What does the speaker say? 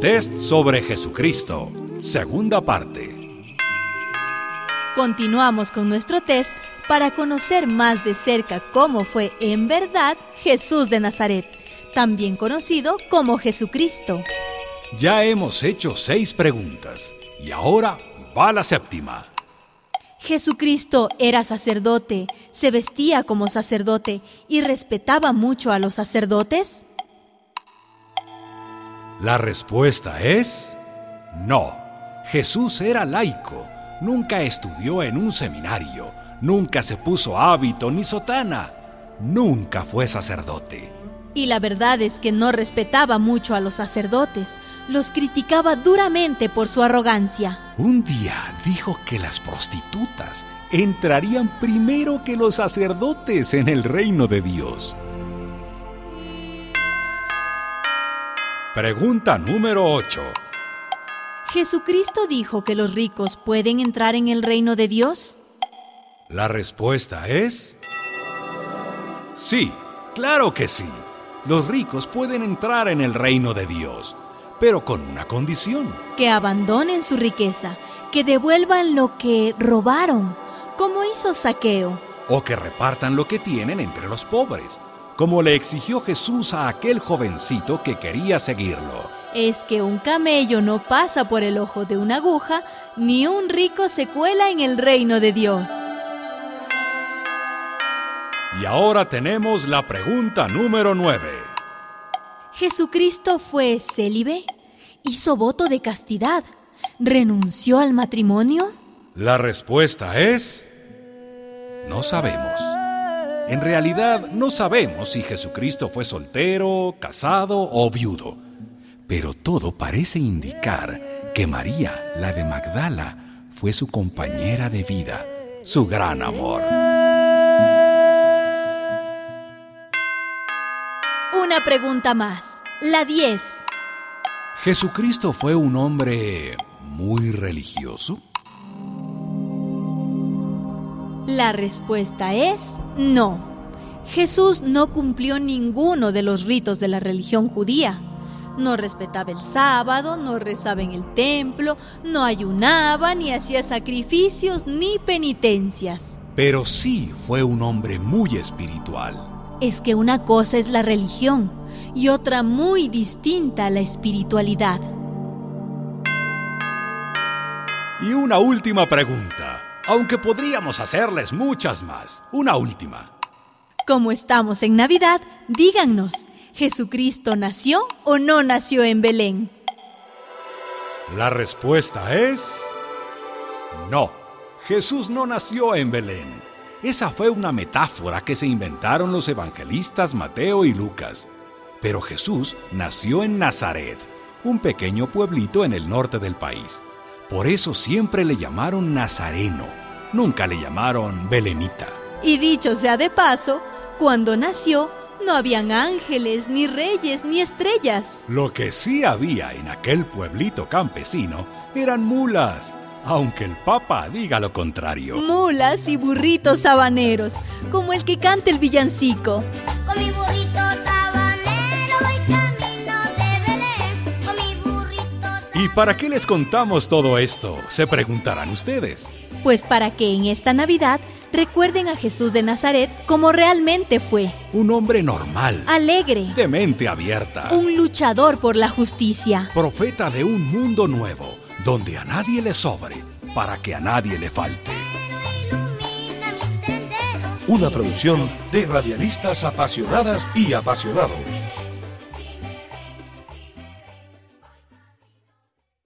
Test sobre Jesucristo, segunda parte. Continuamos con nuestro test para conocer más de cerca cómo fue en verdad Jesús de Nazaret, también conocido como Jesucristo. Ya hemos hecho seis preguntas y ahora va la séptima. Jesucristo era sacerdote, se vestía como sacerdote y respetaba mucho a los sacerdotes. La respuesta es no. Jesús era laico, nunca estudió en un seminario, nunca se puso hábito ni sotana, nunca fue sacerdote. Y la verdad es que no respetaba mucho a los sacerdotes, los criticaba duramente por su arrogancia. Un día dijo que las prostitutas entrarían primero que los sacerdotes en el reino de Dios. Pregunta número 8. ¿Jesucristo dijo que los ricos pueden entrar en el reino de Dios? La respuesta es... Sí, claro que sí. Los ricos pueden entrar en el reino de Dios, pero con una condición. Que abandonen su riqueza, que devuelvan lo que robaron, como hizo Saqueo. O que repartan lo que tienen entre los pobres como le exigió Jesús a aquel jovencito que quería seguirlo. Es que un camello no pasa por el ojo de una aguja, ni un rico se cuela en el reino de Dios. Y ahora tenemos la pregunta número 9. ¿Jesucristo fue célibe? ¿Hizo voto de castidad? ¿Renunció al matrimonio? La respuesta es... No sabemos. En realidad no sabemos si Jesucristo fue soltero, casado o viudo, pero todo parece indicar que María, la de Magdala, fue su compañera de vida, su gran amor. Una pregunta más, la 10. ¿Jesucristo fue un hombre muy religioso? La respuesta es no. Jesús no cumplió ninguno de los ritos de la religión judía. No respetaba el sábado, no rezaba en el templo, no ayunaba, ni hacía sacrificios ni penitencias. Pero sí fue un hombre muy espiritual. Es que una cosa es la religión y otra muy distinta la espiritualidad. Y una última pregunta aunque podríamos hacerles muchas más. Una última. Como estamos en Navidad, díganos, ¿Jesucristo nació o no nació en Belén? La respuesta es... No, Jesús no nació en Belén. Esa fue una metáfora que se inventaron los evangelistas Mateo y Lucas. Pero Jesús nació en Nazaret, un pequeño pueblito en el norte del país. Por eso siempre le llamaron Nazareno, nunca le llamaron Belemita. Y dicho sea de paso, cuando nació no habían ángeles, ni reyes, ni estrellas. Lo que sí había en aquel pueblito campesino eran mulas, aunque el Papa diga lo contrario. Mulas y burritos habaneros, como el que canta el villancico. Con mi burrito ¿Y para qué les contamos todo esto? Se preguntarán ustedes. Pues para que en esta Navidad recuerden a Jesús de Nazaret como realmente fue. Un hombre normal. Alegre. De mente abierta. Un luchador por la justicia. Profeta de un mundo nuevo, donde a nadie le sobre, para que a nadie le falte. Una producción de radialistas apasionadas y apasionados.